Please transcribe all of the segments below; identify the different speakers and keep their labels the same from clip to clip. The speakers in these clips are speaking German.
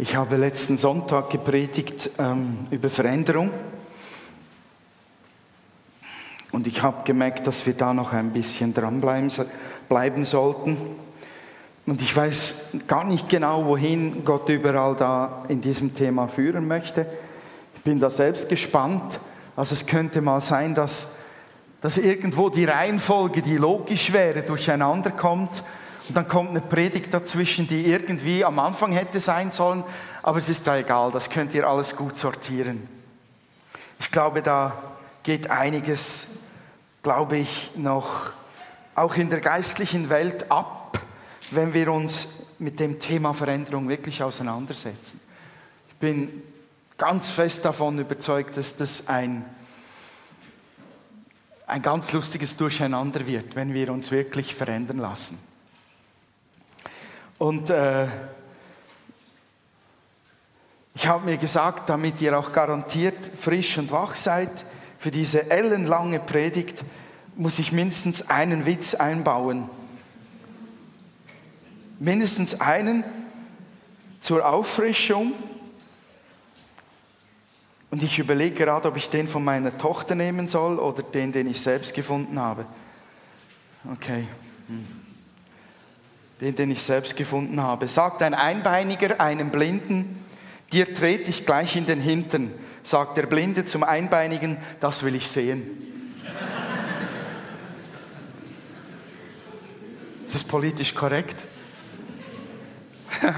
Speaker 1: Ich habe letzten Sonntag gepredigt ähm, über Veränderung. Und ich habe gemerkt, dass wir da noch ein bisschen dranbleiben bleiben sollten. Und ich weiß gar nicht genau, wohin Gott überall da in diesem Thema führen möchte. Ich bin da selbst gespannt. Also es könnte mal sein, dass, dass irgendwo die Reihenfolge, die logisch wäre, durcheinander kommt und dann kommt eine Predigt dazwischen, die irgendwie am Anfang hätte sein sollen, aber es ist da egal, das könnt ihr alles gut sortieren. Ich glaube, da geht einiges, glaube ich, noch auch in der geistlichen Welt ab, wenn wir uns mit dem Thema Veränderung wirklich auseinandersetzen. Ich bin ganz fest davon überzeugt, dass das ein, ein ganz lustiges Durcheinander wird, wenn wir uns wirklich verändern lassen. Und äh, ich habe mir gesagt, damit ihr auch garantiert frisch und wach seid, für diese ellenlange Predigt muss ich mindestens einen Witz einbauen. Mindestens einen zur Auffrischung. Und ich überlege gerade, ob ich den von meiner Tochter nehmen soll oder den, den ich selbst gefunden habe. Okay. Hm den, den ich selbst gefunden habe. Sagt ein Einbeiniger einem Blinden, dir trete ich gleich in den Hintern. Sagt der Blinde zum Einbeinigen, das will ich sehen. Ist das politisch korrekt?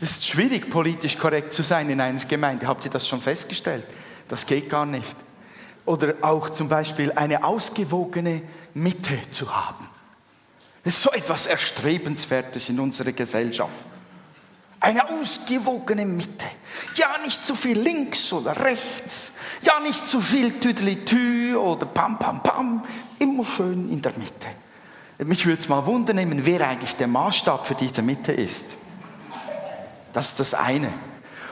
Speaker 1: Es ist schwierig, politisch korrekt zu sein in einer Gemeinde. Habt ihr das schon festgestellt? Das geht gar nicht. Oder auch zum Beispiel eine ausgewogene Mitte zu haben. Das ist so etwas Erstrebenswertes in unserer Gesellschaft. Eine ausgewogene Mitte. Ja, nicht zu viel links oder rechts. Ja, nicht zu viel Tüdelitü oder Pam Pam Pam. Immer schön in der Mitte. Mich würde es mal wundern wer eigentlich der Maßstab für diese Mitte ist. Das ist das eine.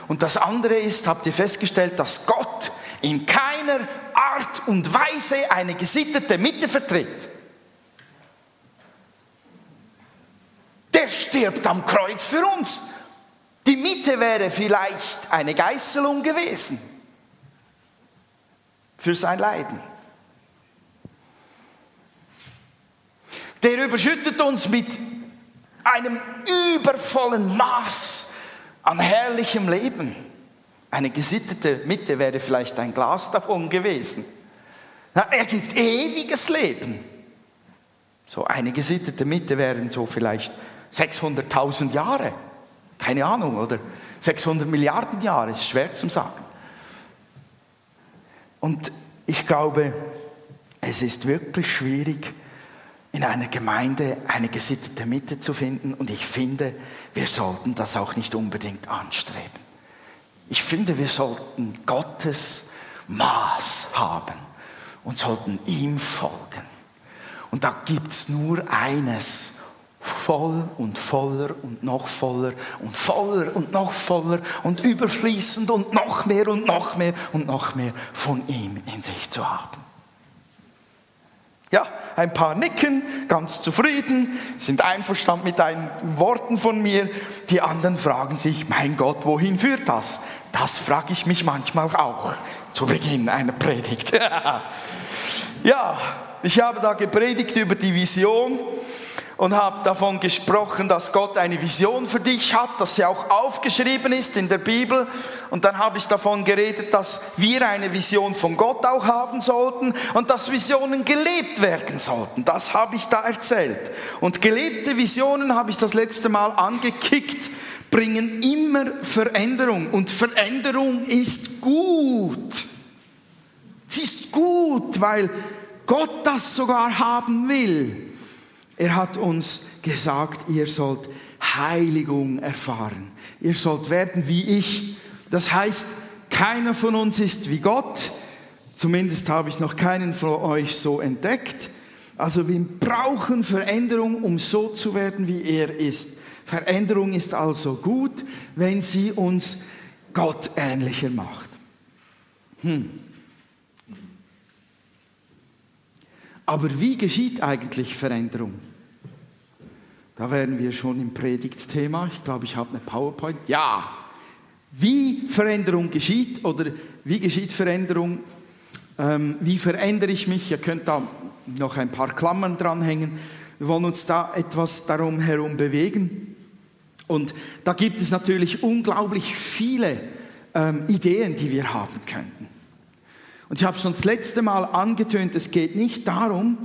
Speaker 1: Und das andere ist, habt ihr festgestellt, dass Gott in keiner Art und Weise eine gesittete Mitte vertritt. Der stirbt am Kreuz für uns. Die Mitte wäre vielleicht eine Geißelung gewesen für sein Leiden. Der überschüttet uns mit einem übervollen Maß an herrlichem Leben. Eine gesittete Mitte wäre vielleicht ein Glas davon gewesen. er gibt ewiges Leben. So eine gesittete Mitte wären so vielleicht 600.000 Jahre, keine Ahnung, oder 600 Milliarden Jahre, ist schwer zu sagen. Und ich glaube, es ist wirklich schwierig, in einer Gemeinde eine gesittete Mitte zu finden. Und ich finde, wir sollten das auch nicht unbedingt anstreben. Ich finde, wir sollten Gottes Maß haben und sollten ihm folgen. Und da gibt es nur eines, voll und voller und noch voller und voller und noch voller und überfließend und noch mehr und noch mehr und noch mehr von ihm in sich zu haben. Ja, ein paar nicken, ganz zufrieden, sind einverstanden mit deinen Worten von mir. Die anderen fragen sich, mein Gott, wohin führt das? Das frage ich mich manchmal auch zu Beginn einer Predigt. ja, ich habe da gepredigt über die Vision und habe davon gesprochen, dass Gott eine Vision für dich hat, dass sie auch aufgeschrieben ist in der Bibel. Und dann habe ich davon geredet, dass wir eine Vision von Gott auch haben sollten und dass Visionen gelebt werden sollten. Das habe ich da erzählt. Und gelebte Visionen habe ich das letzte Mal angekickt, bringen immer Veränderung. Und Veränderung ist gut. Sie ist gut, weil Gott das sogar haben will. Er hat uns gesagt, ihr sollt Heiligung erfahren. Ihr sollt werden wie ich. Das heißt, keiner von uns ist wie Gott. Zumindest habe ich noch keinen von euch so entdeckt. Also wir brauchen Veränderung, um so zu werden, wie er ist. Veränderung ist also gut, wenn sie uns Gott ähnlicher macht. Hm. Aber wie geschieht eigentlich Veränderung? Da wären wir schon im Predigtthema. Ich glaube, ich habe eine PowerPoint. Ja. Wie Veränderung geschieht oder wie geschieht Veränderung? Ähm, wie verändere ich mich? Ihr könnt da noch ein paar Klammern dranhängen. Wir wollen uns da etwas darum herum bewegen. Und da gibt es natürlich unglaublich viele ähm, Ideen, die wir haben könnten. Und ich habe schon das letzte Mal angetönt, es geht nicht darum,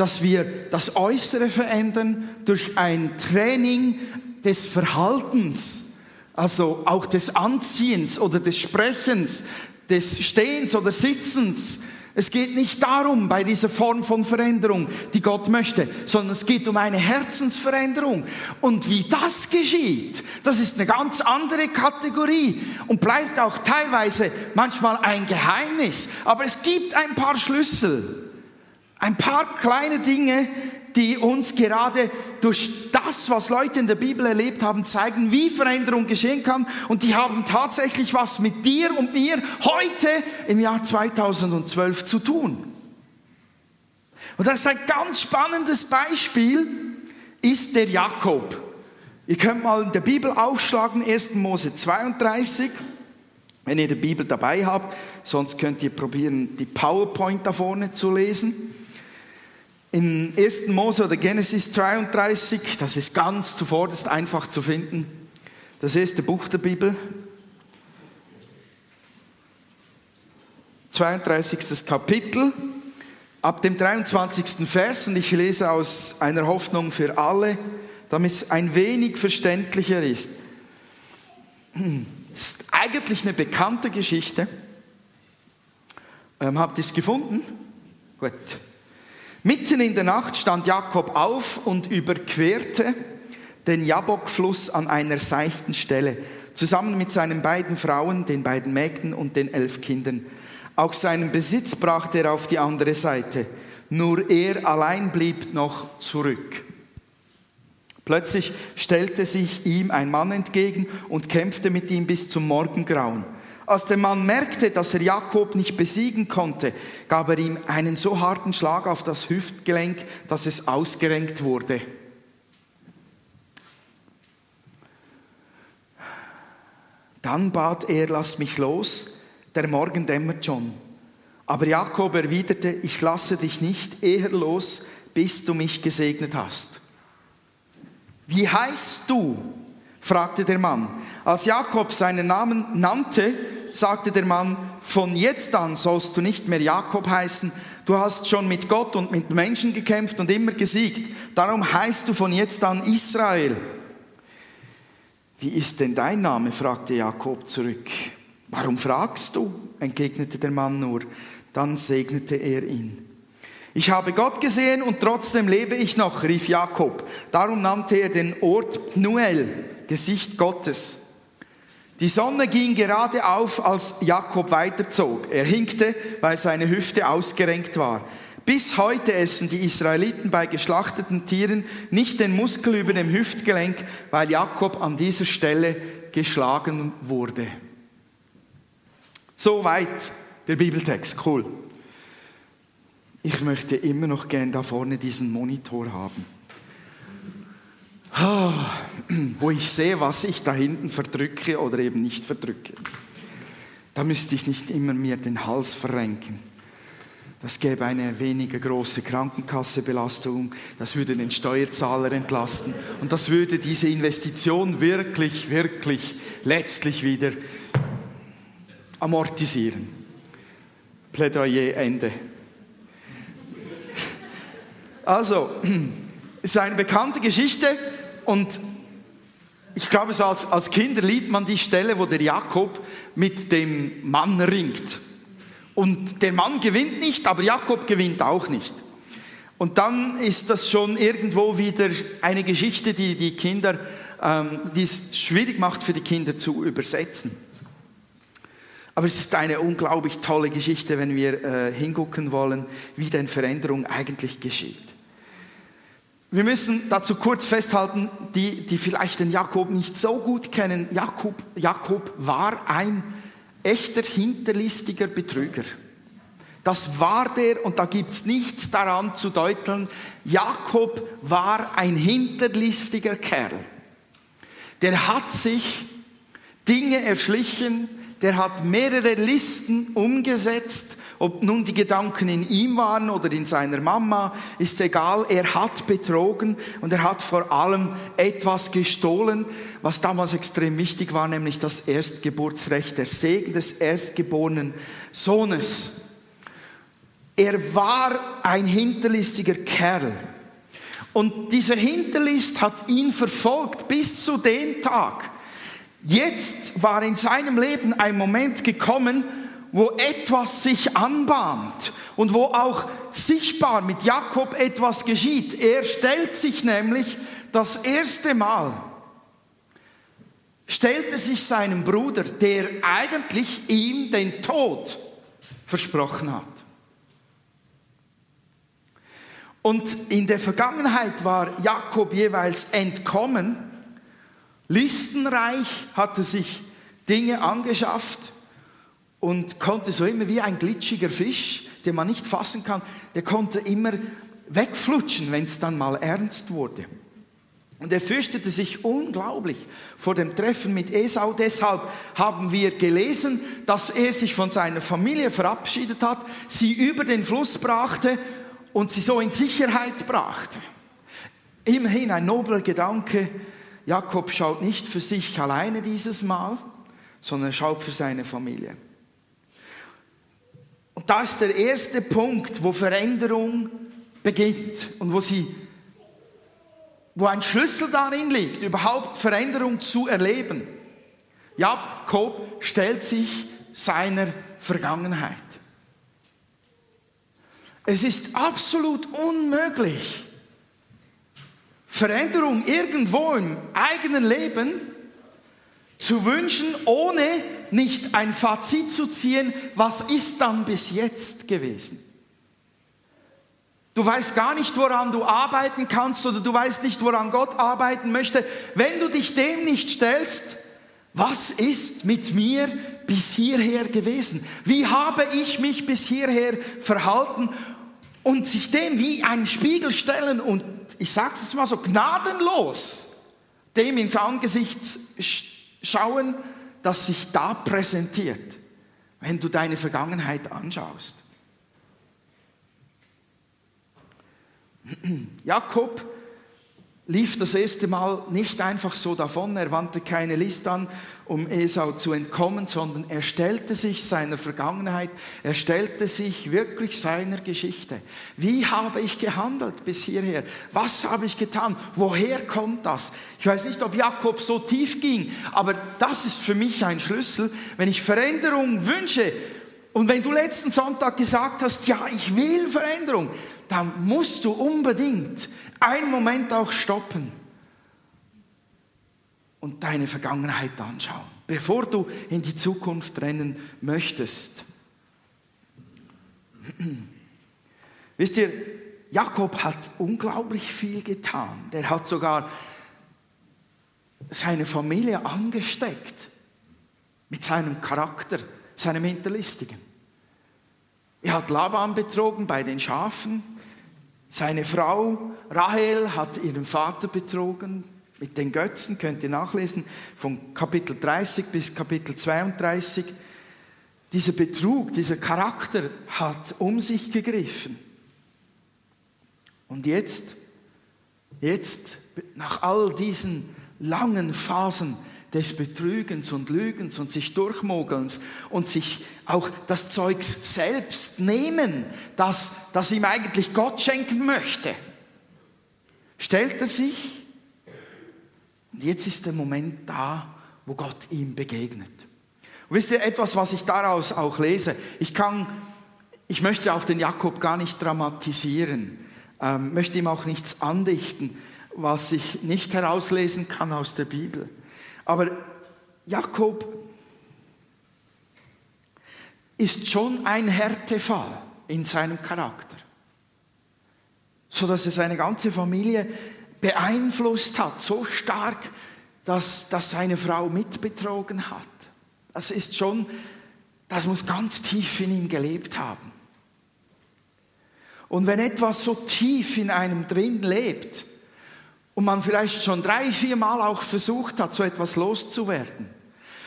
Speaker 1: dass wir das Äußere verändern durch ein Training des Verhaltens, also auch des Anziehens oder des Sprechens, des Stehens oder Sitzens, es geht nicht darum bei dieser Form von Veränderung, die Gott möchte, sondern es geht um eine Herzensveränderung. Und wie das geschieht, das ist eine ganz andere Kategorie und bleibt auch teilweise manchmal ein Geheimnis. Aber es gibt ein paar Schlüssel, ein paar kleine Dinge, die uns gerade durch das, was Leute in der Bibel erlebt haben, zeigen, wie Veränderung geschehen kann. Und die haben tatsächlich was mit dir und mir heute im Jahr 2012 zu tun. Und das ist ein ganz spannendes Beispiel, ist der Jakob. Ihr könnt mal in der Bibel aufschlagen, 1. Mose 32, wenn ihr die Bibel dabei habt. Sonst könnt ihr probieren, die PowerPoint da vorne zu lesen. In 1. Mose oder Genesis 32, das ist ganz zuvorderst einfach zu finden, das erste Buch der Bibel, 32. Kapitel, ab dem 23. Vers, und ich lese aus einer Hoffnung für alle, damit es ein wenig verständlicher ist. Das ist eigentlich eine bekannte Geschichte. Ähm, habt ihr es gefunden? Gut. Mitten in der Nacht stand Jakob auf und überquerte den Jabokfluss an einer seichten Stelle, zusammen mit seinen beiden Frauen, den beiden Mägden und den elf Kindern. Auch seinen Besitz brachte er auf die andere Seite. Nur er allein blieb noch zurück. Plötzlich stellte sich ihm ein Mann entgegen und kämpfte mit ihm bis zum Morgengrauen. Als der Mann merkte, dass er Jakob nicht besiegen konnte, gab er ihm einen so harten Schlag auf das Hüftgelenk, dass es ausgerenkt wurde. Dann bat er, lass mich los, der Morgen dämmert schon. Aber Jakob erwiderte, ich lasse dich nicht eher los, bis du mich gesegnet hast. Wie heißt du? fragte der Mann. Als Jakob seinen Namen nannte, sagte der Mann, von jetzt an sollst du nicht mehr Jakob heißen, du hast schon mit Gott und mit Menschen gekämpft und immer gesiegt, darum heißt du von jetzt an Israel. Wie ist denn dein Name? fragte Jakob zurück. Warum fragst du? entgegnete der Mann nur. Dann segnete er ihn. Ich habe Gott gesehen und trotzdem lebe ich noch, rief Jakob. Darum nannte er den Ort Pnuel, Gesicht Gottes. Die Sonne ging gerade auf, als Jakob weiterzog. Er hinkte, weil seine Hüfte ausgerenkt war. Bis heute essen die Israeliten bei geschlachteten Tieren nicht den Muskel über dem Hüftgelenk, weil Jakob an dieser Stelle geschlagen wurde. Soweit der Bibeltext, cool. Ich möchte immer noch gern da vorne diesen Monitor haben. Wo ich sehe, was ich da hinten verdrücke oder eben nicht verdrücke. Da müsste ich nicht immer mir den Hals verrenken. Das gäbe eine weniger große Krankenkassebelastung, das würde den Steuerzahler entlasten und das würde diese Investition wirklich, wirklich letztlich wieder amortisieren. Plädoyer Ende. Also, es ist eine bekannte Geschichte und ich glaube, so als, als Kinder liebt man die Stelle, wo der Jakob mit dem Mann ringt. Und der Mann gewinnt nicht, aber Jakob gewinnt auch nicht. Und dann ist das schon irgendwo wieder eine Geschichte, die die Kinder, ähm, die es schwierig macht für die Kinder zu übersetzen. Aber es ist eine unglaublich tolle Geschichte, wenn wir äh, hingucken wollen, wie denn Veränderung eigentlich geschieht. Wir müssen dazu kurz festhalten, die, die vielleicht den Jakob nicht so gut kennen. Jakob, Jakob war ein echter hinterlistiger Betrüger. Das war der, und da gibt es nichts daran zu deuteln, Jakob war ein hinterlistiger Kerl. Der hat sich Dinge erschlichen, der hat mehrere Listen umgesetzt, ob nun die Gedanken in ihm waren oder in seiner Mama, ist egal. Er hat betrogen und er hat vor allem etwas gestohlen, was damals extrem wichtig war, nämlich das Erstgeburtsrecht, der Segen des erstgeborenen Sohnes. Er war ein hinterlistiger Kerl. Und diese Hinterlist hat ihn verfolgt bis zu dem Tag. Jetzt war in seinem Leben ein Moment gekommen, wo etwas sich anbahnt und wo auch sichtbar mit Jakob etwas geschieht. Er stellt sich nämlich das erste Mal, stellt er sich seinem Bruder, der eigentlich ihm den Tod versprochen hat. Und in der Vergangenheit war Jakob jeweils entkommen, listenreich, hatte sich Dinge angeschafft und konnte so immer wie ein glitschiger Fisch, den man nicht fassen kann, der konnte immer wegflutschen, wenn es dann mal ernst wurde. Und er fürchtete sich unglaublich vor dem Treffen mit Esau. Deshalb haben wir gelesen, dass er sich von seiner Familie verabschiedet hat, sie über den Fluss brachte und sie so in Sicherheit brachte. Immerhin ein nobler Gedanke. Jakob schaut nicht für sich alleine dieses Mal, sondern schaut für seine Familie. Da ist der erste Punkt, wo Veränderung beginnt und wo sie wo ein Schlüssel darin liegt, überhaupt Veränderung zu erleben. Jakob stellt sich seiner Vergangenheit. Es ist absolut unmöglich, Veränderung irgendwo im eigenen Leben zu wünschen, ohne nicht ein Fazit zu ziehen, was ist dann bis jetzt gewesen. Du weißt gar nicht, woran du arbeiten kannst oder du weißt nicht, woran Gott arbeiten möchte. Wenn du dich dem nicht stellst, was ist mit mir bis hierher gewesen? Wie habe ich mich bis hierher verhalten? Und sich dem wie einen Spiegel stellen und ich sage es mal so gnadenlos dem ins Angesicht schauen, das sich da präsentiert, wenn du deine Vergangenheit anschaust. Jakob lief das erste Mal nicht einfach so davon, er wandte keine List an, um Esau zu entkommen, sondern er stellte sich seiner Vergangenheit, er stellte sich wirklich seiner Geschichte. Wie habe ich gehandelt bis hierher? Was habe ich getan? Woher kommt das? Ich weiß nicht, ob Jakob so tief ging, aber das ist für mich ein Schlüssel. Wenn ich Veränderung wünsche und wenn du letzten Sonntag gesagt hast, ja, ich will Veränderung, dann musst du unbedingt einen Moment auch stoppen und deine Vergangenheit anschauen, bevor du in die Zukunft rennen möchtest. Wisst ihr, Jakob hat unglaublich viel getan. Der hat sogar seine Familie angesteckt mit seinem Charakter, seinem Hinterlistigen. Er hat Laban betrogen bei den Schafen. Seine Frau Rahel hat ihren Vater betrogen mit den Götzen, könnt ihr nachlesen, von Kapitel 30 bis Kapitel 32. Dieser Betrug, dieser Charakter hat um sich gegriffen. Und jetzt, jetzt, nach all diesen langen Phasen, des Betrügens und Lügens und sich durchmogelns und sich auch das Zeugs selbst nehmen, das, das ihm eigentlich Gott schenken möchte, stellt er sich und jetzt ist der Moment da, wo Gott ihm begegnet. Und wisst ihr etwas, was ich daraus auch lese? Ich kann, ich möchte auch den Jakob gar nicht dramatisieren, ähm, möchte ihm auch nichts andichten, was ich nicht herauslesen kann aus der Bibel. Aber Jakob ist schon ein Härtefall in seinem Charakter, so dass er seine ganze Familie beeinflusst hat, so stark, dass, dass seine Frau mitbetrogen hat. Das ist schon, das muss ganz tief in ihm gelebt haben. Und wenn etwas so tief in einem drin lebt und man vielleicht schon drei, vier Mal auch versucht hat, so etwas loszuwerden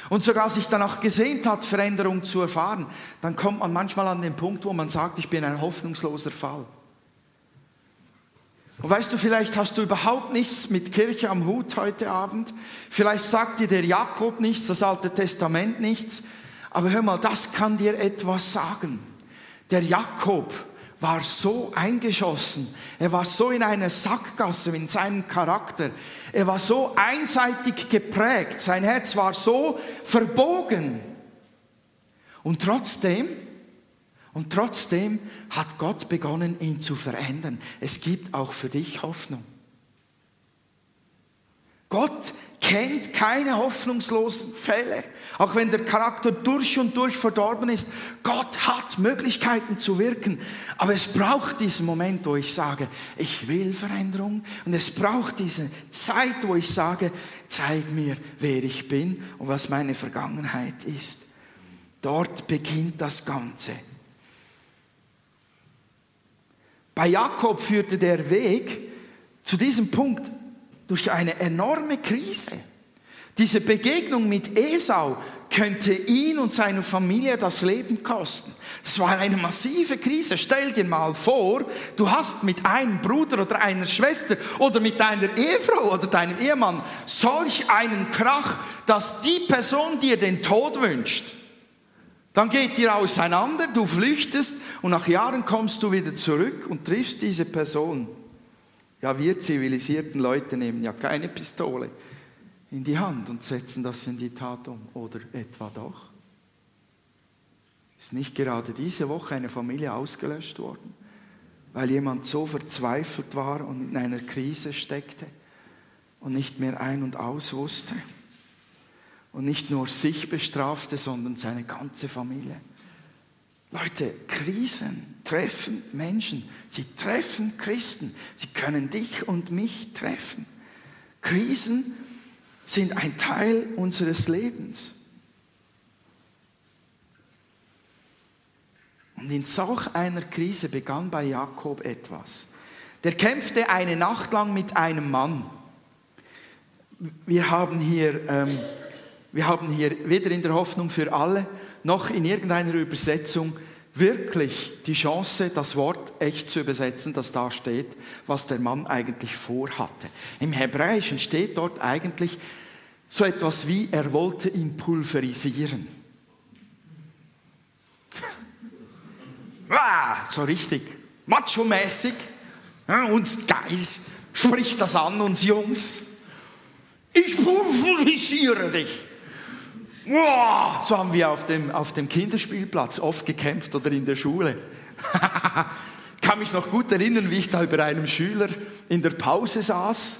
Speaker 1: und sogar sich danach gesehnt hat, Veränderung zu erfahren, dann kommt man manchmal an den Punkt, wo man sagt, ich bin ein hoffnungsloser Fall. Und weißt du, vielleicht hast du überhaupt nichts mit Kirche am Hut heute Abend. Vielleicht sagt dir der Jakob nichts, das Alte Testament nichts. Aber hör mal, das kann dir etwas sagen. Der Jakob war so eingeschossen. Er war so in einer Sackgasse in seinem Charakter. Er war so einseitig geprägt. Sein Herz war so verbogen. Und trotzdem und trotzdem hat Gott begonnen, ihn zu verändern. Es gibt auch für dich Hoffnung. Gott kennt keine hoffnungslosen Fälle. Auch wenn der Charakter durch und durch verdorben ist, Gott hat Möglichkeiten zu wirken. Aber es braucht diesen Moment, wo ich sage, ich will Veränderung. Und es braucht diese Zeit, wo ich sage, zeig mir, wer ich bin und was meine Vergangenheit ist. Dort beginnt das Ganze. Bei Jakob führte der Weg zu diesem Punkt durch eine enorme Krise. Diese Begegnung mit Esau könnte ihn und seine Familie das Leben kosten. Es war eine massive Krise. Stell dir mal vor, du hast mit einem Bruder oder einer Schwester oder mit deiner Ehefrau oder deinem Ehemann solch einen Krach, dass die Person dir den Tod wünscht. Dann geht ihr auseinander, du flüchtest und nach Jahren kommst du wieder zurück und triffst diese Person. Ja, wir zivilisierten Leute nehmen ja keine Pistole in die Hand und setzen das in die Tat um. Oder etwa doch? Ist nicht gerade diese Woche eine Familie ausgelöscht worden, weil jemand so verzweifelt war und in einer Krise steckte und nicht mehr ein und aus wusste? und nicht nur sich bestrafte, sondern seine ganze Familie. Leute, Krisen treffen Menschen, sie treffen Christen, sie können dich und mich treffen. Krisen sind ein Teil unseres Lebens. Und in solch einer Krise begann bei Jakob etwas. Der kämpfte eine Nacht lang mit einem Mann. Wir haben hier ähm, wir haben hier weder in der Hoffnung für alle noch in irgendeiner Übersetzung wirklich die Chance, das Wort echt zu übersetzen, das da steht, was der Mann eigentlich vorhatte. Im Hebräischen steht dort eigentlich so etwas wie, er wollte ihn pulverisieren. Ah, so richtig macho-mäßig. uns Geist spricht das an, uns Jungs. Ich pulverisiere dich. So haben wir auf dem, auf dem Kinderspielplatz oft gekämpft oder in der Schule. ich kann mich noch gut erinnern, wie ich da über einem Schüler in der Pause saß.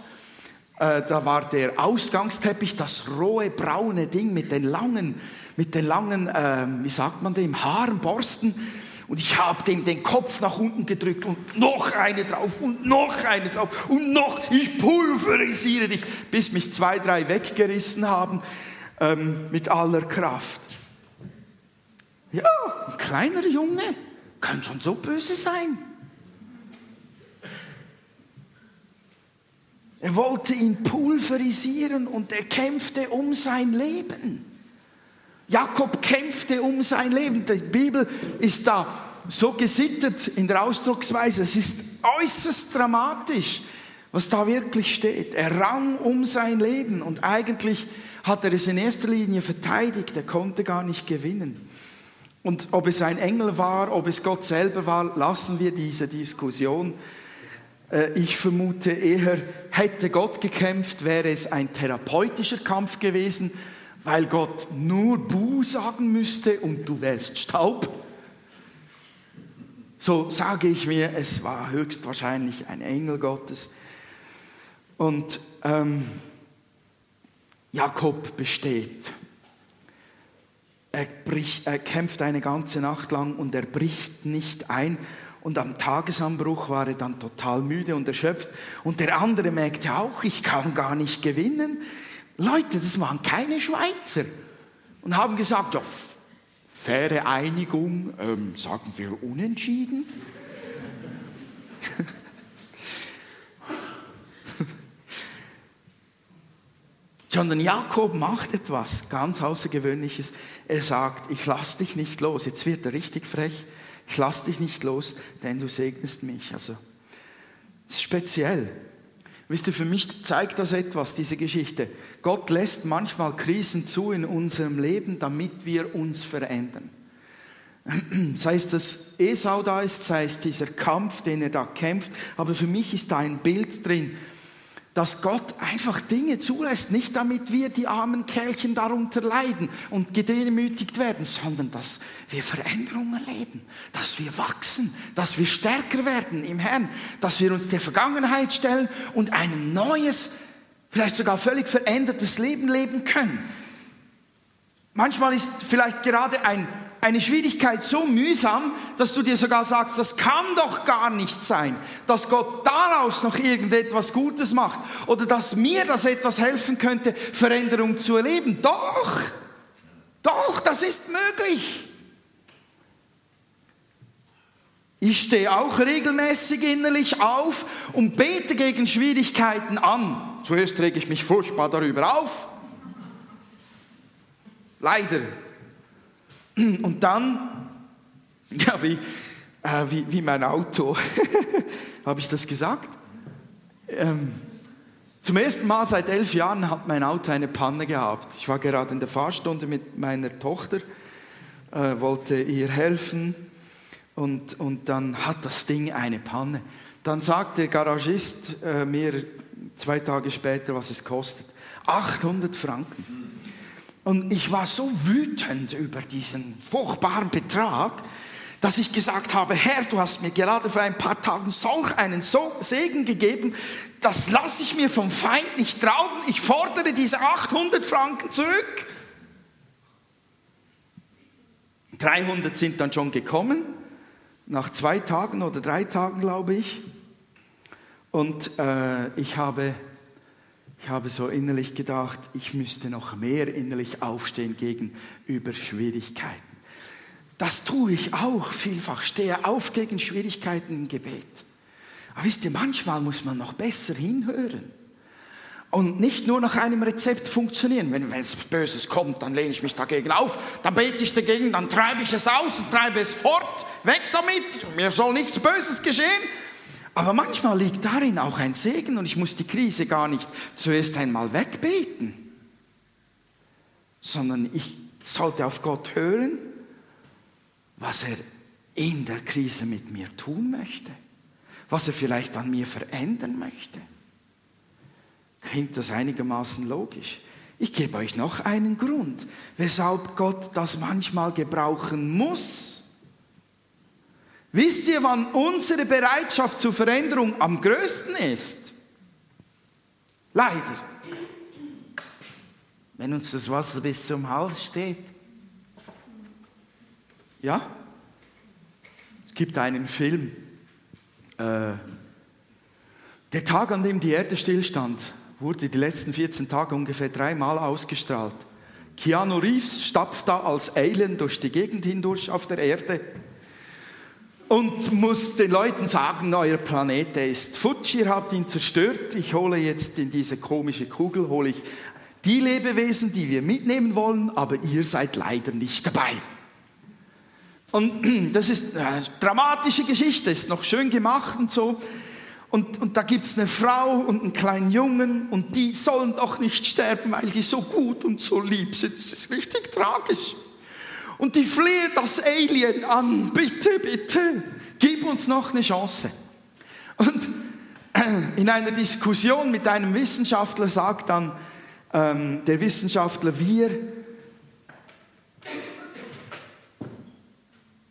Speaker 1: Äh, da war der Ausgangsteppich, das rohe braune Ding mit den langen, mit den langen, äh, wie sagt man dem, Haaren, Borsten. Und ich habe dem den Kopf nach unten gedrückt und noch eine drauf und noch eine drauf und noch, ich pulverisiere dich, bis mich zwei, drei weggerissen haben ähm, mit aller Kraft. Ja, ein kleiner Junge kann schon so böse sein. Er wollte ihn pulverisieren und er kämpfte um sein Leben. Jakob kämpfte um sein Leben. Die Bibel ist da so gesittet in der Ausdrucksweise. Es ist äußerst dramatisch, was da wirklich steht. Er rang um sein Leben und eigentlich hat er es in erster Linie verteidigt, er konnte gar nicht gewinnen. Und ob es ein Engel war, ob es Gott selber war, lassen wir diese Diskussion. Äh, ich vermute eher, hätte Gott gekämpft, wäre es ein therapeutischer Kampf gewesen, weil Gott nur Bu sagen müsste und du wärst Staub. So sage ich mir, es war höchstwahrscheinlich ein Engel Gottes. Und ähm, Jakob besteht. Er, bricht, er kämpft eine ganze Nacht lang und er bricht nicht ein. Und am Tagesanbruch war er dann total müde und erschöpft. Und der andere merkte auch, ich kann gar nicht gewinnen. Leute, das waren keine Schweizer. Und haben gesagt, ja, faire Einigung, ähm, sagen wir unentschieden. Sondern Jakob macht etwas ganz Außergewöhnliches. Er sagt, ich lass dich nicht los. Jetzt wird er richtig frech. Ich lass dich nicht los, denn du segnest mich. Also, es ist speziell. Wisst ihr, für mich zeigt das etwas, diese Geschichte. Gott lässt manchmal Krisen zu in unserem Leben, damit wir uns verändern. Sei es, dass Esau da ist, sei es dieser Kampf, den er da kämpft. Aber für mich ist da ein Bild drin, dass Gott einfach Dinge zulässt, nicht damit wir die armen Kerlchen darunter leiden und gedemütigt werden, sondern dass wir Veränderungen erleben, dass wir wachsen, dass wir stärker werden im Herrn, dass wir uns der Vergangenheit stellen und ein neues, vielleicht sogar völlig verändertes Leben leben können. Manchmal ist vielleicht gerade ein eine Schwierigkeit so mühsam, dass du dir sogar sagst, das kann doch gar nicht sein, dass Gott daraus noch irgendetwas Gutes macht oder dass mir das etwas helfen könnte, Veränderung zu erleben. Doch, doch, das ist möglich. Ich stehe auch regelmäßig innerlich auf und bete gegen Schwierigkeiten an. Zuerst rege ich mich furchtbar darüber auf. Leider und dann, ja, wie, äh, wie, wie mein Auto, habe ich das gesagt? Ähm, zum ersten Mal seit elf Jahren hat mein Auto eine Panne gehabt. Ich war gerade in der Fahrstunde mit meiner Tochter, äh, wollte ihr helfen und, und dann hat das Ding eine Panne. Dann sagt der Garagist äh, mir zwei Tage später, was es kostet. 800 Franken. Und ich war so wütend über diesen furchtbaren Betrag, dass ich gesagt habe, Herr, du hast mir gerade vor ein paar Tagen solch einen Segen gegeben, das lasse ich mir vom Feind nicht rauben, ich fordere diese 800 Franken zurück. 300 sind dann schon gekommen, nach zwei Tagen oder drei Tagen, glaube ich. Und äh, ich habe ich habe so innerlich gedacht, ich müsste noch mehr innerlich aufstehen gegenüber Schwierigkeiten. Das tue ich auch vielfach, stehe auf gegen Schwierigkeiten im Gebet. Aber wisst ihr, manchmal muss man noch besser hinhören und nicht nur nach einem Rezept funktionieren. Wenn, es Böses kommt, dann lehne ich mich dagegen auf, dann bete ich dagegen, dann treibe ich es aus und treibe es fort, weg damit, mir soll nichts Böses geschehen. Aber manchmal liegt darin auch ein Segen und ich muss die Krise gar nicht zuerst einmal wegbeten, sondern ich sollte auf Gott hören, was er in der Krise mit mir tun möchte, was er vielleicht an mir verändern möchte. Klingt das einigermaßen logisch? Ich gebe euch noch einen Grund, weshalb Gott das manchmal gebrauchen muss Wisst ihr, wann unsere Bereitschaft zur Veränderung am größten ist? Leider. Wenn uns das Wasser bis zum Hals steht. Ja? Es gibt einen Film. Äh, der Tag, an dem die Erde stillstand, wurde die letzten 14 Tage ungefähr dreimal ausgestrahlt. Keanu Reeves stapft da als Alien durch die Gegend hindurch auf der Erde und muss den Leuten sagen, euer Planet ist futsch, ihr habt ihn zerstört. Ich hole jetzt in diese komische Kugel, hole ich die Lebewesen, die wir mitnehmen wollen, aber ihr seid leider nicht dabei. Und das ist eine dramatische Geschichte, ist noch schön gemacht und so. Und, und da gibt es eine Frau und einen kleinen Jungen und die sollen doch nicht sterben, weil die so gut und so lieb sind. Das ist richtig tragisch. Und die flehe das Alien an, bitte, bitte, gib uns noch eine Chance. Und in einer Diskussion mit einem Wissenschaftler sagt dann ähm, der Wissenschaftler, wir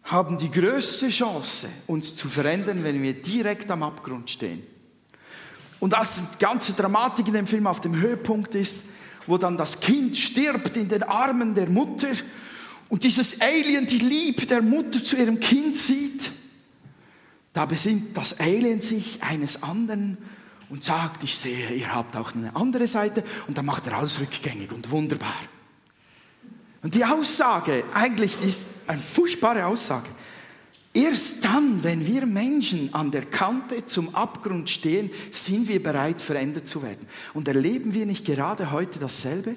Speaker 1: haben die größte Chance, uns zu verändern, wenn wir direkt am Abgrund stehen. Und das die ganze Dramatik in dem Film auf dem Höhepunkt ist, wo dann das Kind stirbt in den Armen der Mutter und dieses Alien die Liebe der Mutter zu ihrem Kind sieht, da besinnt das Alien sich eines anderen und sagt, ich sehe, ihr habt auch eine andere Seite und dann macht er alles rückgängig und wunderbar. Und die Aussage, eigentlich ist eine furchtbare Aussage. Erst dann, wenn wir Menschen an der Kante zum Abgrund stehen, sind wir bereit, verändert zu werden. Und erleben wir nicht gerade heute dasselbe?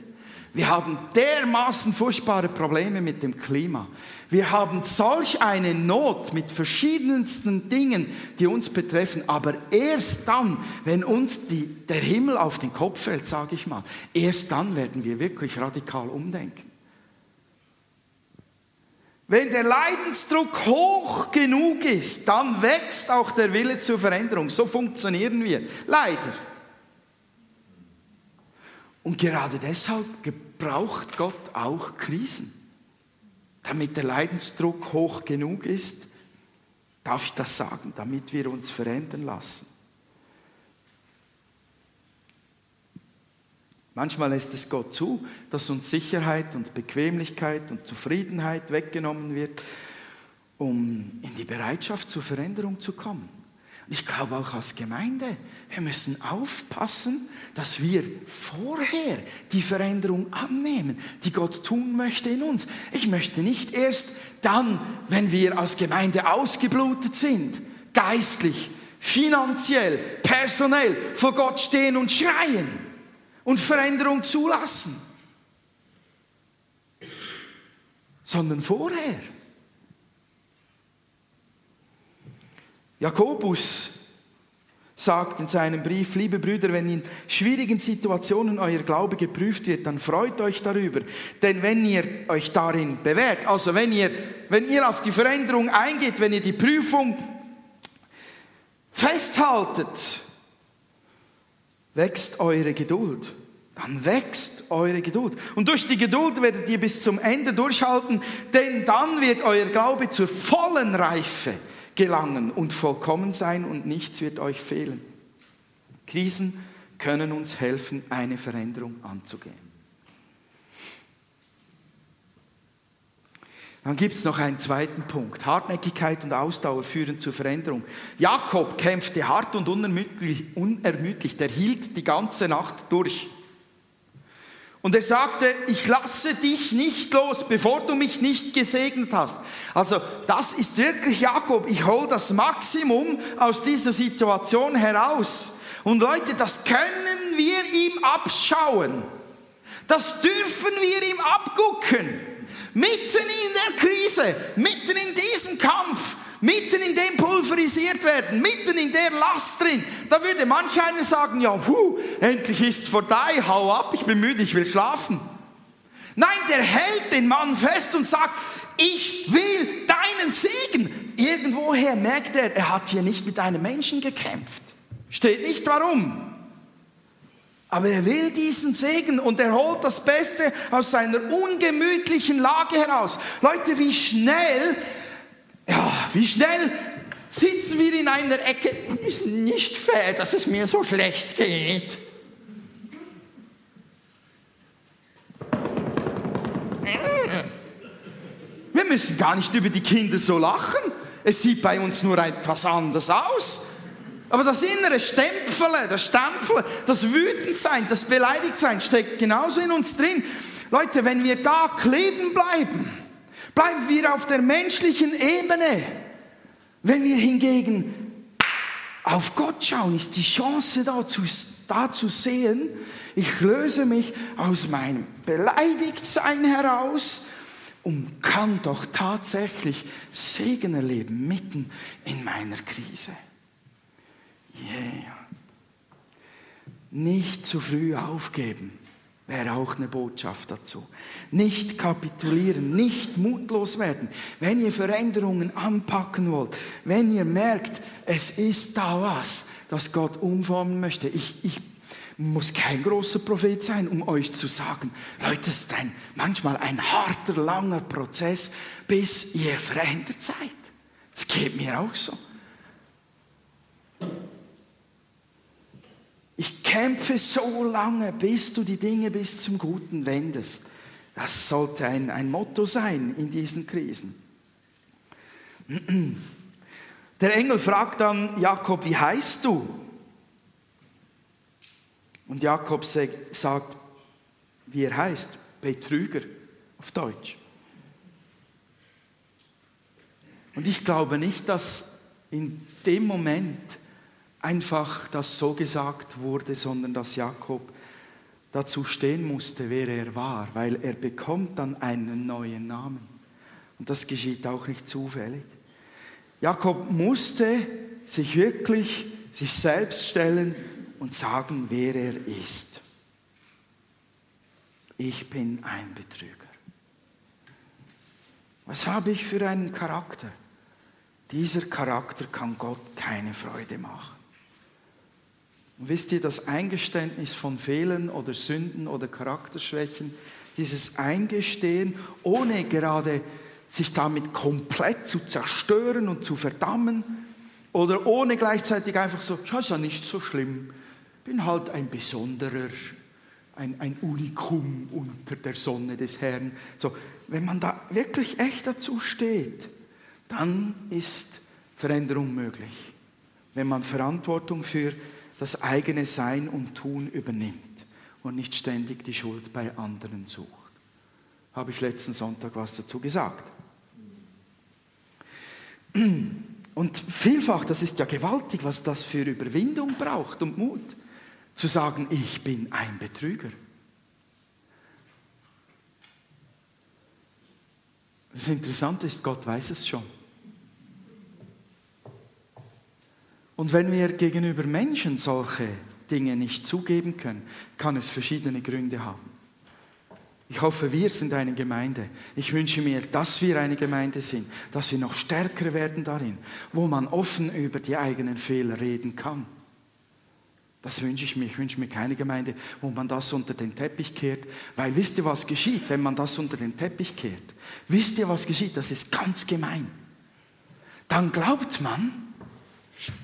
Speaker 1: Wir haben dermaßen furchtbare Probleme mit dem Klima. Wir haben solch eine Not mit verschiedensten Dingen, die uns betreffen. Aber erst dann, wenn uns die, der Himmel auf den Kopf fällt, sage ich mal, erst dann werden wir wirklich radikal umdenken. Wenn der Leidensdruck hoch genug ist, dann wächst auch der Wille zur Veränderung. So funktionieren wir. Leider. Und gerade deshalb gebraucht Gott auch Krisen. Damit der Leidensdruck hoch genug ist, darf ich das sagen, damit wir uns verändern lassen. Manchmal lässt es Gott zu, dass uns Sicherheit und Bequemlichkeit und Zufriedenheit weggenommen wird, um in die Bereitschaft zur Veränderung zu kommen. Ich glaube auch als Gemeinde, wir müssen aufpassen, dass wir vorher die Veränderung annehmen, die Gott tun möchte in uns. Ich möchte nicht erst dann, wenn wir als Gemeinde ausgeblutet sind, geistlich, finanziell, personell vor Gott stehen und schreien und Veränderung zulassen, sondern vorher. Jakobus sagt in seinem Brief, liebe Brüder, wenn in schwierigen Situationen euer Glaube geprüft wird, dann freut euch darüber. Denn wenn ihr euch darin bewährt, also wenn ihr, wenn ihr auf die Veränderung eingeht, wenn ihr die Prüfung festhaltet, wächst eure Geduld. Dann wächst eure Geduld. Und durch die Geduld werdet ihr bis zum Ende durchhalten, denn dann wird euer Glaube zur vollen Reife gelangen und vollkommen sein und nichts wird euch fehlen. Krisen können uns helfen, eine Veränderung anzugehen. Dann gibt es noch einen zweiten Punkt. Hartnäckigkeit und Ausdauer führen zur Veränderung. Jakob kämpfte hart und unermüdlich, unermüdlich. Der hielt die ganze Nacht durch. Und er sagte, ich lasse dich nicht los, bevor du mich nicht gesegnet hast. Also das ist wirklich Jakob. Ich hole das Maximum aus dieser Situation heraus. Und Leute, das können wir ihm abschauen. Das dürfen wir ihm abgucken. Mitten in der Krise, mitten in diesem Kampf, mitten in dem pulverisiert werden, mitten in der Last drin, da würde manch einer sagen, ja, puh, endlich ist vorbei, hau ab, ich bin müde, ich will schlafen. Nein, der hält den Mann fest und sagt, ich will deinen Segen. Irgendwoher merkt er, er hat hier nicht mit einem Menschen gekämpft. Steht nicht warum. Aber er will diesen Segen und er holt das Beste aus seiner ungemütlichen Lage heraus. Leute, wie schnell, ja, wie schnell sitzen wir in einer Ecke. Es ist nicht fair, dass es mir so schlecht geht. Wir müssen gar nicht über die Kinder so lachen. Es sieht bei uns nur etwas anders aus. Aber das innere Stempeln, das Stempeln, das Wütendsein, das Beleidigtsein steckt genauso in uns drin. Leute, wenn wir da kleben bleiben, bleiben wir auf der menschlichen Ebene. Wenn wir hingegen auf Gott schauen, ist die Chance da zu, da zu sehen, ich löse mich aus meinem Beleidigtsein heraus und kann doch tatsächlich Segen erleben mitten in meiner Krise. Yeah. Nicht zu früh aufgeben wäre auch eine Botschaft dazu. Nicht kapitulieren, nicht mutlos werden. Wenn ihr Veränderungen anpacken wollt, wenn ihr merkt, es ist da was, das Gott umformen möchte. Ich, ich muss kein großer Prophet sein, um euch zu sagen, Leute, es ist ein, manchmal ein harter, langer Prozess, bis ihr verändert seid. Es geht mir auch so. Ich kämpfe so lange, bis du die Dinge bis zum Guten wendest. Das sollte ein, ein Motto sein in diesen Krisen. Der Engel fragt dann Jakob, wie heißt du? Und Jakob sagt, wie er heißt, Betrüger auf Deutsch. Und ich glaube nicht, dass in dem Moment einfach das so gesagt wurde, sondern dass Jakob dazu stehen musste, wer er war, weil er bekommt dann einen neuen Namen. Und das geschieht auch nicht zufällig. Jakob musste sich wirklich sich selbst stellen und sagen, wer er ist. Ich bin ein Betrüger. Was habe ich für einen Charakter? Dieser Charakter kann Gott keine Freude machen. Und wisst ihr, das Eingeständnis von Fehlern oder Sünden oder Charakterschwächen, dieses Eingestehen, ohne gerade sich damit komplett zu zerstören und zu verdammen, oder ohne gleichzeitig einfach so, ja, ist ja nicht so schlimm, bin halt ein besonderer, ein, ein Unikum unter der Sonne des Herrn. So, wenn man da wirklich echt dazu steht, dann ist Veränderung möglich. Wenn man Verantwortung für das eigene Sein und Tun übernimmt und nicht ständig die Schuld bei anderen sucht. Habe ich letzten Sonntag was dazu gesagt. Und vielfach, das ist ja gewaltig, was das für Überwindung braucht und Mut, zu sagen, ich bin ein Betrüger. Das Interessante ist, Gott weiß es schon. Und wenn wir gegenüber Menschen solche Dinge nicht zugeben können, kann es verschiedene Gründe haben. Ich hoffe, wir sind eine Gemeinde. Ich wünsche mir, dass wir eine Gemeinde sind, dass wir noch stärker werden darin, wo man offen über die eigenen Fehler reden kann. Das wünsche ich mir. Ich wünsche mir keine Gemeinde, wo man das unter den Teppich kehrt. Weil wisst ihr, was geschieht, wenn man das unter den Teppich kehrt? Wisst ihr, was geschieht? Das ist ganz gemein. Dann glaubt man,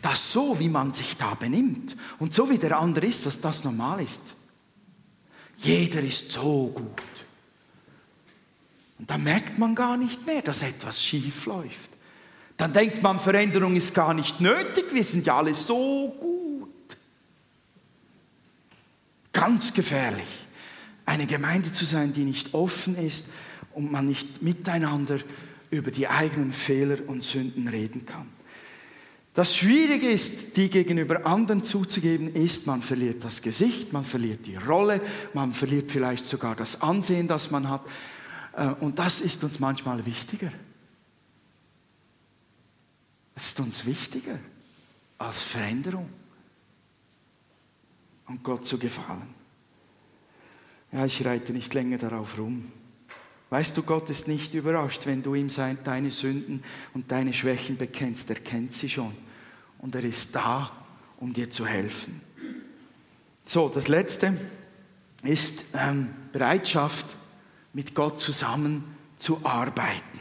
Speaker 1: dass so, wie man sich da benimmt und so wie der andere ist, dass das normal ist. Jeder ist so gut. Und dann merkt man gar nicht mehr, dass etwas schief läuft. Dann denkt man, Veränderung ist gar nicht nötig, wir sind ja alle so gut. Ganz gefährlich, eine Gemeinde zu sein, die nicht offen ist und man nicht miteinander über die eigenen Fehler und Sünden reden kann. Das Schwierige ist, die gegenüber anderen zuzugeben, ist, man verliert das Gesicht, man verliert die Rolle, man verliert vielleicht sogar das Ansehen, das man hat. Äh, und das ist uns manchmal wichtiger. Es ist uns wichtiger als Veränderung und Gott zu gefallen. Ja, ich reite nicht länger darauf rum. Weißt du, Gott ist nicht überrascht, wenn du ihm deine Sünden und deine Schwächen bekennst. Er kennt sie schon und er ist da, um dir zu helfen. So, das Letzte ist ähm, Bereitschaft mit Gott zusammen zu arbeiten.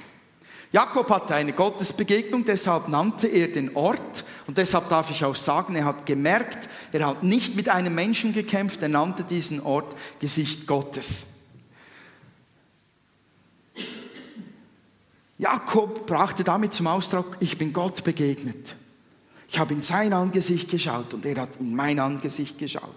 Speaker 1: Jakob hatte eine Gottesbegegnung, deshalb nannte er den Ort und deshalb darf ich auch sagen, er hat gemerkt, er hat nicht mit einem Menschen gekämpft, er nannte diesen Ort Gesicht Gottes. Jakob brachte damit zum Ausdruck, ich bin Gott begegnet. Ich habe in sein Angesicht geschaut und er hat in mein Angesicht geschaut.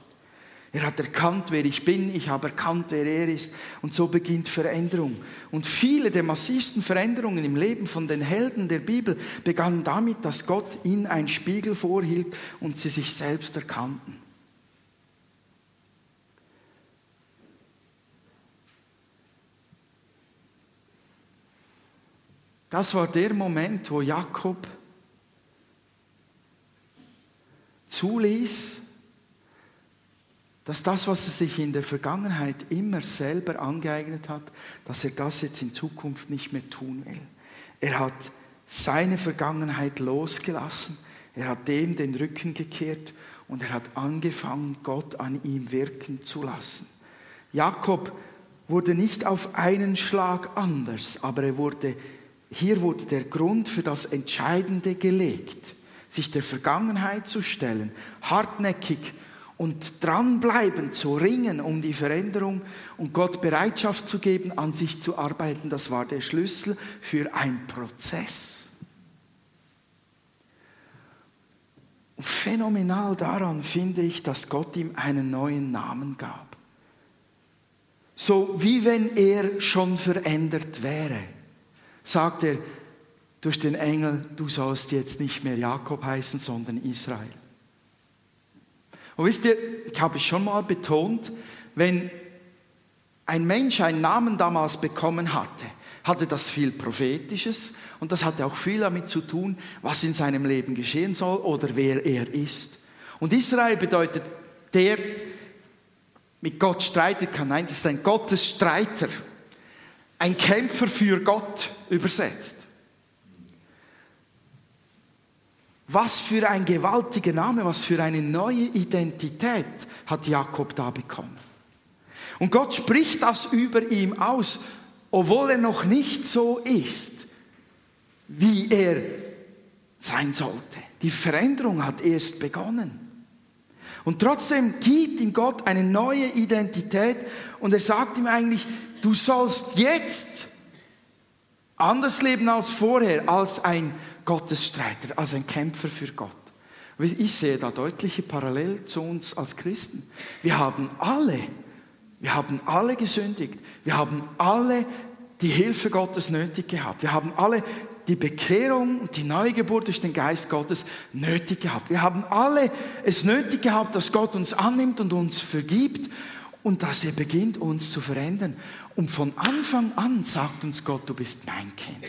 Speaker 1: Er hat erkannt, wer ich bin, ich habe erkannt, wer er ist. Und so beginnt Veränderung. Und viele der massivsten Veränderungen im Leben von den Helden der Bibel begannen damit, dass Gott ihnen einen Spiegel vorhielt und sie sich selbst erkannten. Das war der Moment, wo Jakob zuließ, dass das, was er sich in der Vergangenheit immer selber angeeignet hat, dass er das jetzt in Zukunft nicht mehr tun will. Er hat seine Vergangenheit losgelassen, er hat dem den Rücken gekehrt und er hat angefangen, Gott an ihm wirken zu lassen. Jakob wurde nicht auf einen Schlag anders, aber er wurde, hier wurde der Grund für das Entscheidende gelegt, sich der Vergangenheit zu stellen, hartnäckig und dranbleiben, zu ringen um die Veränderung und Gott Bereitschaft zu geben, an sich zu arbeiten, das war der Schlüssel für einen Prozess. Und phänomenal daran finde ich, dass Gott ihm einen neuen Namen gab. So wie wenn er schon verändert wäre, sagt er, durch den Engel, du sollst jetzt nicht mehr Jakob heißen, sondern Israel. Und wisst ihr, ich habe es schon mal betont, wenn ein Mensch einen Namen damals bekommen hatte, hatte das viel Prophetisches und das hatte auch viel damit zu tun, was in seinem Leben geschehen soll oder wer er ist. Und Israel bedeutet der, mit Gott streiten kann. Nein, das ist ein Gottesstreiter, ein Kämpfer für Gott übersetzt. Was für ein gewaltiger Name, was für eine neue Identität hat Jakob da bekommen. Und Gott spricht das über ihm aus, obwohl er noch nicht so ist, wie er sein sollte. Die Veränderung hat erst begonnen. Und trotzdem gibt ihm Gott eine neue Identität und er sagt ihm eigentlich, du sollst jetzt anders leben als vorher, als ein Gottesstreiter, als ein Kämpfer für Gott. Ich sehe da deutliche Parallel zu uns als Christen. Wir haben alle, wir haben alle gesündigt. Wir haben alle die Hilfe Gottes nötig gehabt. Wir haben alle die Bekehrung und die Neugeburt durch den Geist Gottes nötig gehabt. Wir haben alle es nötig gehabt, dass Gott uns annimmt und uns vergibt und dass er beginnt, uns zu verändern. Und von Anfang an sagt uns Gott, du bist mein Kind.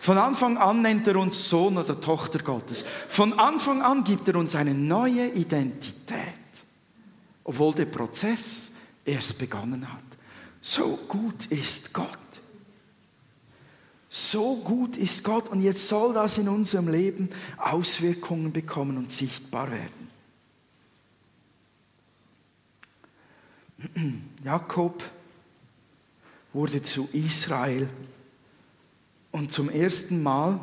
Speaker 1: Von Anfang an nennt er uns Sohn oder Tochter Gottes. Von Anfang an gibt er uns eine neue Identität, obwohl der Prozess erst begonnen hat. So gut ist Gott. So gut ist Gott und jetzt soll das in unserem Leben Auswirkungen bekommen und sichtbar werden. Jakob wurde zu Israel und zum ersten Mal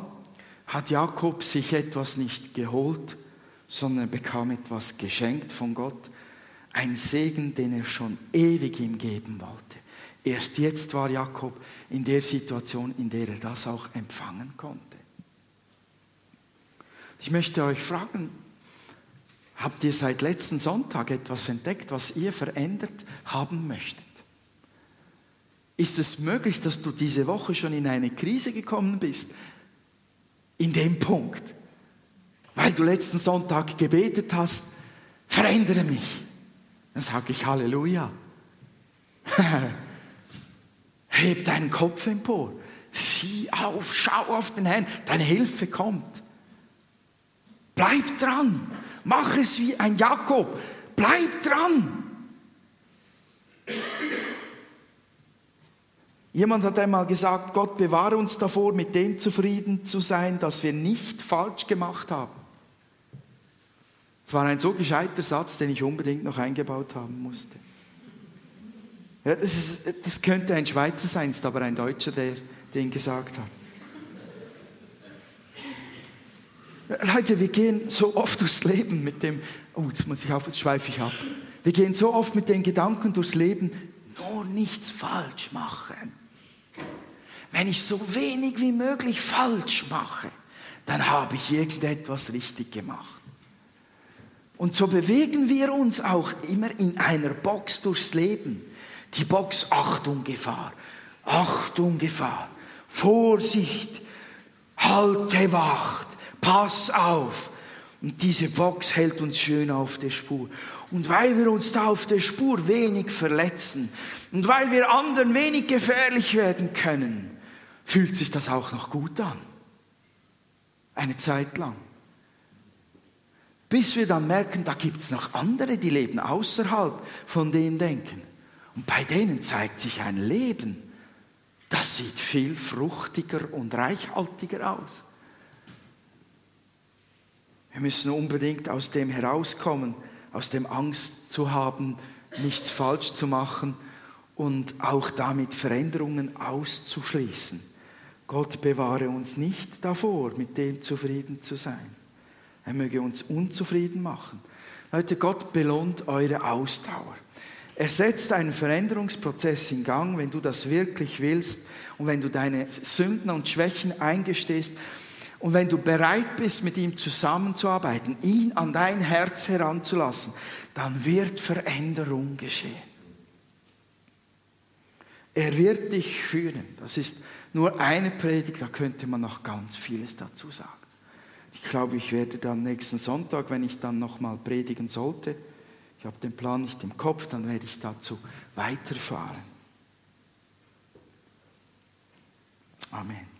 Speaker 1: hat Jakob sich etwas nicht geholt, sondern bekam etwas geschenkt von Gott, ein Segen, den er schon ewig ihm geben wollte. Erst jetzt war Jakob in der Situation, in der er das auch empfangen konnte. Ich möchte euch fragen, habt ihr seit letzten Sonntag etwas entdeckt, was ihr verändert haben möchtet? Ist es möglich, dass du diese Woche schon in eine Krise gekommen bist? In dem Punkt, weil du letzten Sonntag gebetet hast, verändere mich. Dann sage ich Halleluja. Heb deinen Kopf empor. Sieh auf, schau auf den Herrn. Deine Hilfe kommt. Bleib dran. Mach es wie ein Jakob. Bleib dran. Jemand hat einmal gesagt, Gott bewahre uns davor, mit dem zufrieden zu sein, dass wir nicht falsch gemacht haben. Es war ein so gescheiter Satz, den ich unbedingt noch eingebaut haben musste. Ja, das, ist, das könnte ein Schweizer sein, ist aber ein Deutscher, der den gesagt hat. Leute, wir gehen so oft durchs Leben mit dem, oh, jetzt muss ich auf, jetzt schweife ich ab. Wir gehen so oft mit den Gedanken durchs Leben, nur nichts falsch machen. Wenn ich so wenig wie möglich falsch mache, dann habe ich irgendetwas richtig gemacht. Und so bewegen wir uns auch immer in einer Box durchs Leben. Die Box, Achtung, Gefahr, Achtung, Gefahr, Vorsicht, halte Wacht, pass auf. Und diese Box hält uns schön auf der Spur. Und weil wir uns da auf der Spur wenig verletzen und weil wir anderen wenig gefährlich werden können, fühlt sich das auch noch gut an. Eine Zeit lang. Bis wir dann merken, da gibt es noch andere, die leben außerhalb von dem Denken. Und bei denen zeigt sich ein Leben, das sieht viel fruchtiger und reichhaltiger aus. Wir müssen unbedingt aus dem herauskommen, aus dem Angst zu haben, nichts falsch zu machen und auch damit Veränderungen auszuschließen. Gott bewahre uns nicht davor, mit dem zufrieden zu sein. Er möge uns unzufrieden machen. Leute, Gott belohnt eure Ausdauer. Er setzt einen Veränderungsprozess in Gang, wenn du das wirklich willst und wenn du deine Sünden und Schwächen eingestehst und wenn du bereit bist, mit ihm zusammenzuarbeiten, ihn an dein Herz heranzulassen, dann wird Veränderung geschehen. Er wird dich führen. Das ist nur eine Predigt, da könnte man noch ganz vieles dazu sagen. Ich glaube, ich werde dann nächsten Sonntag, wenn ich dann nochmal predigen sollte, ich habe den Plan nicht im Kopf, dann werde ich dazu weiterfahren. Amen.